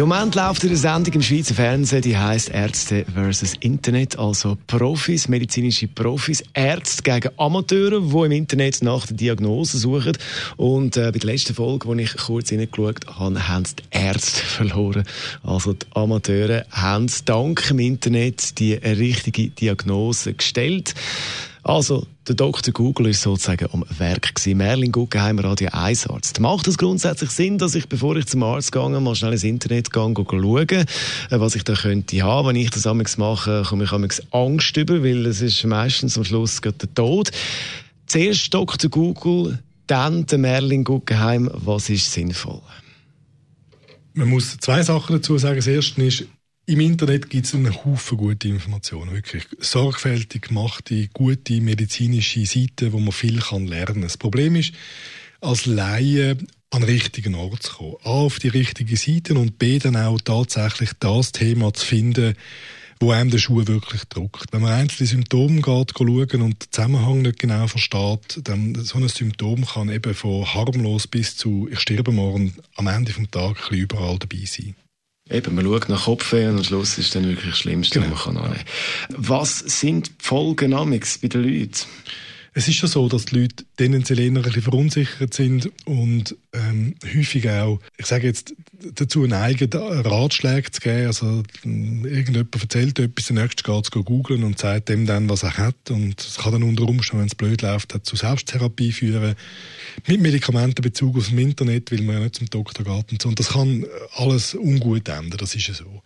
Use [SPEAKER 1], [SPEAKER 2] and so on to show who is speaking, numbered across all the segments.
[SPEAKER 1] Im Moment läuft eine Sendung im Schweizer Fernsehen, die heißt Ärzte vs. Internet, also Profis, medizinische Profis, Ärzte gegen Amateure, die im Internet nach der Diagnose suchen. Und äh, bei der letzten Folge, wo ich kurz hineingeschaut habe, haben die Ärzte verloren. Also die Amateure haben dank dem Internet die richtige Diagnose gestellt. Also, der Dr. Google ist sozusagen am Werk gewesen. Merlin Guggenheim, Radio 1 Arzt. Macht es grundsätzlich Sinn, dass ich, bevor ich zum Arzt gehe, mal schnell ins Internet gehe, schaue, äh, was ich da könnte haben? Wenn ich das amigs mache, komme ich amigs Angst über, weil es ist meistens am Schluss der Tod. Zuerst Dr. Google, dann der Merlin Guggenheim. Was ist sinnvoll?
[SPEAKER 2] Man muss zwei Sachen dazu sagen. Das erste ist, im Internet gibt es einen Haufen gute Informationen, wirklich sorgfältig gemachte, gute medizinische Seiten, wo man viel kann lernen kann. Das Problem ist, als Laie an den richtigen Ort zu kommen. A, auf die richtigen Seiten und B, dann auch tatsächlich das Thema zu finden, wo einem der Schuh wirklich drückt. Wenn man einzelne Symptome geht, schauen und den Zusammenhang nicht genau versteht, dann so ein Symptom kann eben von harmlos bis zu ich sterbe morgen am Ende des Tages überall dabei sein.
[SPEAKER 1] Eben, man schaut nach Kopfweh und am Schluss ist dann wirklich das Schlimmste, genau. was man kann annehmen. Was sind die Folgen bei den Leuten?
[SPEAKER 2] Es ist ja so, dass die Leute tendenziell eher ein bisschen verunsichert sind und ähm, häufig auch, ich sage jetzt, dazu neigen, Ratschläge zu geben. Also irgendjemand erzählt etwas, der nächste geht es googeln und sagt dem dann, was er hat. Und es kann dann unter Umständen, wenn es blöd läuft, zu Selbsttherapie führen. Mit Medikamentenbezug aus dem Internet, weil man ja nicht zum Doktor geht und so. Und das kann alles ungut enden, das ist ja so.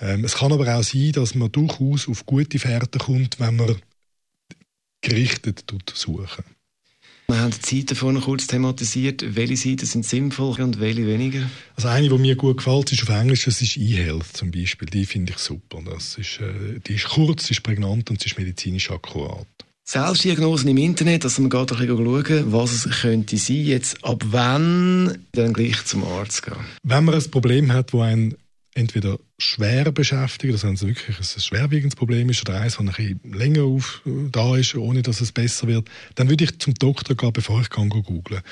[SPEAKER 2] Ähm, es kann aber auch sein, dass man durchaus auf gute Fährten kommt, wenn man gerichtet suchen.
[SPEAKER 1] Wir haben die Seiten vorhin kurz thematisiert. Welche Seiten sind sinnvoll und welche weniger?
[SPEAKER 2] Also eine, die mir gut gefällt, ist auf Englisch, das ist eHealth zum Beispiel. Die finde ich super. Das ist, äh, die ist kurz, ist prägnant und sie ist medizinisch akkurat.
[SPEAKER 1] Selbstdiagnosen im Internet, also man geht ein schauen, was es könnte sein. Jetzt, ab wann dann gleich zum Arzt gehen?
[SPEAKER 2] Wenn man ein Problem hat, wo ein entweder schwer beschäftigen, dass es wirklich ein schwerwiegendes Problem ist oder eins, das ein bisschen länger auf, da ist, ohne dass es besser wird, dann würde ich zum Doktor gehen, bevor ich kann googlen.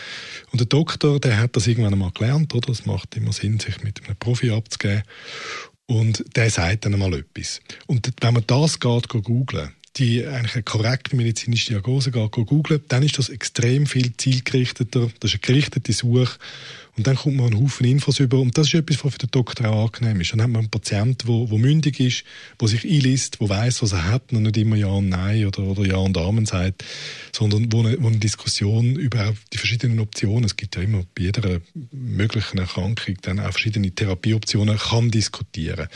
[SPEAKER 2] Und der Doktor, der hat das irgendwann einmal gelernt, oder? Es macht immer Sinn, sich mit einem Profi abzugeben. Und der sagt dann einmal etwas. Und wenn man das geht, googlen, die eigentlich eine korrekte medizinische Diagnose geht, googlen, dann ist das extrem viel zielgerichteter. Das ist eine gerichtete Suche und dann kommt man einen Haufen Infos über. Und das ist etwas, was für den Doktor auch angenehm ist. Dann hat man einen Patienten, der, der mündig ist, der sich einliest, der weiß, was er hat und nicht immer Ja und Nein oder, oder Ja und Amen sagt, sondern wo eine, wo eine Diskussion über die verschiedenen Optionen, es gibt ja immer bei jeder möglichen Erkrankung dann auch verschiedene Therapieoptionen, kann diskutieren.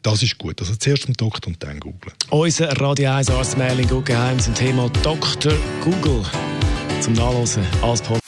[SPEAKER 2] Das ist gut. Also zuerst zum Doktor und dann googeln.
[SPEAKER 1] Unser Radio 1 Arzt Merlin Guggenheim zum Thema Dr. Google. Zum Nachlesen als Podcast.